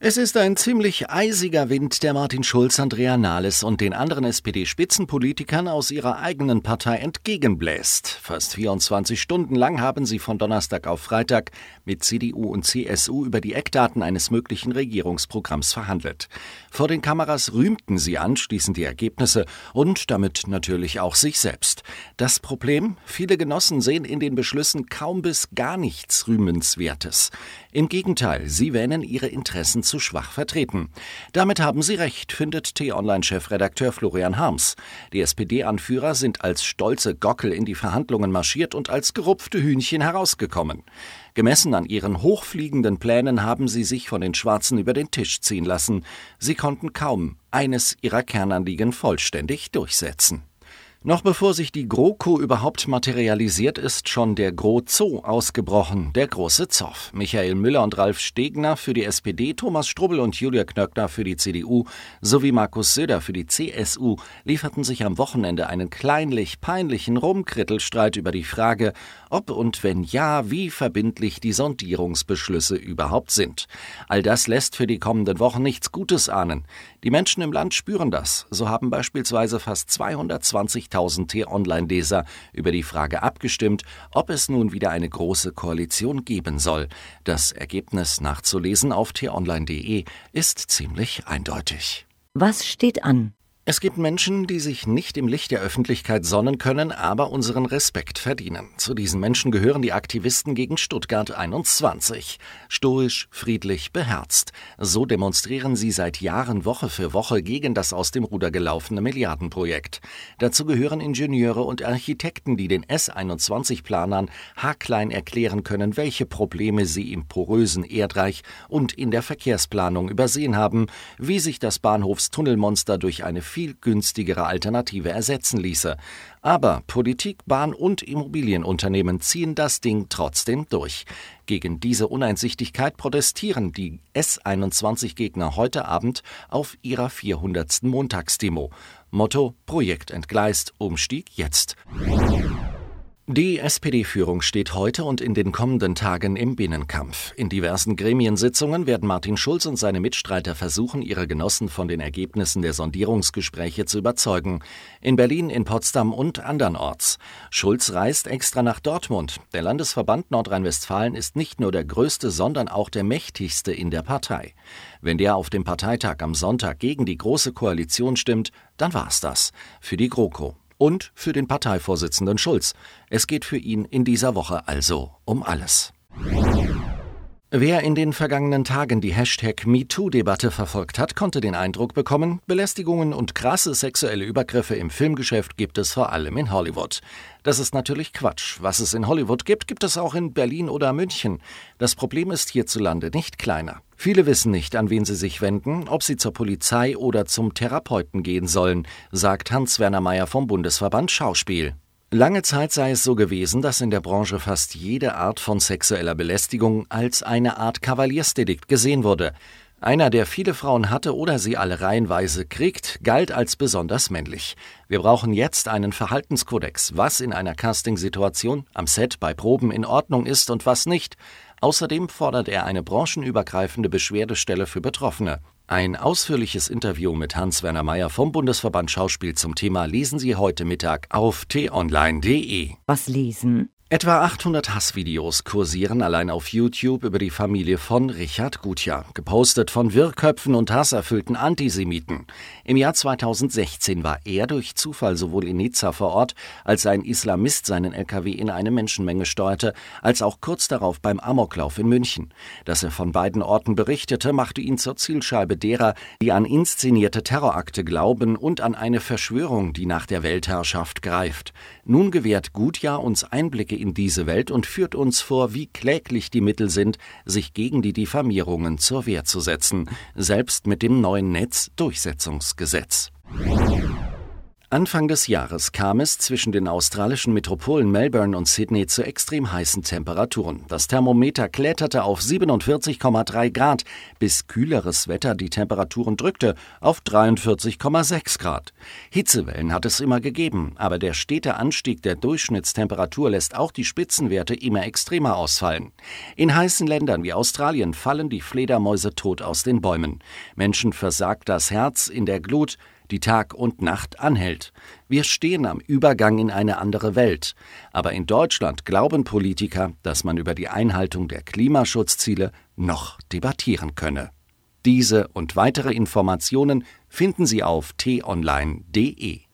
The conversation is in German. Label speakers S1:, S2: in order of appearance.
S1: Es ist ein ziemlich eisiger Wind, der Martin Schulz, Andrea Nahles und den anderen SPD-Spitzenpolitikern aus ihrer eigenen Partei entgegenbläst. Fast 24 Stunden lang haben sie von Donnerstag auf Freitag mit CDU und CSU über die Eckdaten eines möglichen Regierungsprogramms verhandelt. Vor den Kameras rühmten sie anschließend die Ergebnisse und damit natürlich auch sich selbst. Das Problem? Viele Genossen sehen in den Beschlüssen kaum bis gar nichts Rühmenswertes. Im Gegenteil, sie wähnen ihre Interessen zu schwach vertreten. Damit haben sie recht, findet T-Online-Chefredakteur Florian Harms. Die SPD-Anführer sind als stolze Gockel in die Verhandlungen marschiert und als gerupfte Hühnchen herausgekommen. Gemessen an ihren hochfliegenden Plänen haben sie sich von den Schwarzen über den Tisch ziehen lassen. Sie konnten kaum eines ihrer Kernanliegen vollständig durchsetzen. Noch bevor sich die GroKo überhaupt materialisiert, ist schon der GroZoo ausgebrochen, der große Zoff. Michael Müller und Ralf Stegner für die SPD, Thomas Strubbel und Julia Knöckner für die CDU sowie Markus Söder für die CSU lieferten sich am Wochenende einen kleinlich peinlichen Rumkrittelstreit über die Frage, ob und wenn ja, wie verbindlich die Sondierungsbeschlüsse überhaupt sind. All das lässt für die kommenden Wochen nichts Gutes ahnen. Die Menschen im Land spüren das. So haben beispielsweise fast 220.000 T-Online-Leser über die Frage abgestimmt, ob es nun wieder eine große Koalition geben soll. Das Ergebnis nachzulesen auf t-online.de ist ziemlich eindeutig.
S2: Was steht an?
S1: Es gibt Menschen, die sich nicht im Licht der Öffentlichkeit sonnen können, aber unseren Respekt verdienen. Zu diesen Menschen gehören die Aktivisten gegen Stuttgart 21. Stoisch, friedlich, beherzt. So demonstrieren sie seit Jahren Woche für Woche gegen das aus dem Ruder gelaufene Milliardenprojekt. Dazu gehören Ingenieure und Architekten, die den S21-Planern haarklein erklären können, welche Probleme sie im porösen Erdreich und in der Verkehrsplanung übersehen haben, wie sich das Bahnhofstunnelmonster durch eine viel günstigere Alternative ersetzen ließe. Aber Politik, Bahn und Immobilienunternehmen ziehen das Ding trotzdem durch. Gegen diese Uneinsichtigkeit protestieren die S21-Gegner heute Abend auf ihrer 400. Montagsdemo. Motto Projekt entgleist, Umstieg jetzt. Die SPD-Führung steht heute und in den kommenden Tagen im Binnenkampf. In diversen Gremiensitzungen werden Martin Schulz und seine Mitstreiter versuchen, ihre Genossen von den Ergebnissen der Sondierungsgespräche zu überzeugen. In Berlin, in Potsdam und andernorts. Schulz reist extra nach Dortmund. Der Landesverband Nordrhein-Westfalen ist nicht nur der größte, sondern auch der mächtigste in der Partei. Wenn der auf dem Parteitag am Sonntag gegen die Große Koalition stimmt, dann war's das. Für die GroKo und für den Parteivorsitzenden Schulz. Es geht für ihn in dieser Woche also um alles. Wer in den vergangenen Tagen die Hashtag MeToo-Debatte verfolgt hat, konnte den Eindruck bekommen, Belästigungen und krasse sexuelle Übergriffe im Filmgeschäft gibt es vor allem in Hollywood. Das ist natürlich Quatsch. Was es in Hollywood gibt, gibt es auch in Berlin oder München. Das Problem ist hierzulande nicht kleiner. Viele wissen nicht, an wen sie sich wenden, ob sie zur Polizei oder zum Therapeuten gehen sollen, sagt Hans-Werner Meyer vom Bundesverband Schauspiel. Lange Zeit sei es so gewesen, dass in der Branche fast jede Art von sexueller Belästigung als eine Art Kavaliersdelikt gesehen wurde. Einer, der viele Frauen hatte oder sie alle reihenweise kriegt, galt als besonders männlich. Wir brauchen jetzt einen Verhaltenskodex, was in einer Castingsituation, am Set, bei Proben in Ordnung ist und was nicht. Außerdem fordert er eine branchenübergreifende Beschwerdestelle für Betroffene. Ein ausführliches Interview mit Hans-Werner Mayer vom Bundesverband Schauspiel zum Thema lesen Sie heute Mittag auf t-online.de.
S2: Was lesen?
S1: Etwa 800 Hassvideos kursieren allein auf YouTube über die Familie von Richard Gutjahr, gepostet von Wirrköpfen und hasserfüllten Antisemiten. Im Jahr 2016 war er durch Zufall sowohl in Nizza vor Ort, als ein Islamist seinen LKW in eine Menschenmenge steuerte, als auch kurz darauf beim Amoklauf in München. Dass er von beiden Orten berichtete, machte ihn zur Zielscheibe derer, die an inszenierte Terrorakte glauben und an eine Verschwörung, die nach der Weltherrschaft greift. Nun gewährt Gutjahr uns Einblicke in diese Welt und führt uns vor, wie kläglich die Mittel sind, sich gegen die Diffamierungen zur Wehr zu setzen, selbst mit dem neuen Netzdurchsetzungsgesetz. Anfang des Jahres kam es zwischen den australischen Metropolen Melbourne und Sydney zu extrem heißen Temperaturen. Das Thermometer kletterte auf 47,3 Grad, bis kühleres Wetter die Temperaturen drückte auf 43,6 Grad. Hitzewellen hat es immer gegeben, aber der stete Anstieg der Durchschnittstemperatur lässt auch die Spitzenwerte immer extremer ausfallen. In heißen Ländern wie Australien fallen die Fledermäuse tot aus den Bäumen. Menschen versagt das Herz in der Glut, die Tag und Nacht anhält. Wir stehen am Übergang in eine andere Welt. Aber in Deutschland glauben Politiker, dass man über die Einhaltung der Klimaschutzziele noch debattieren könne. Diese und weitere Informationen finden Sie auf t-online.de.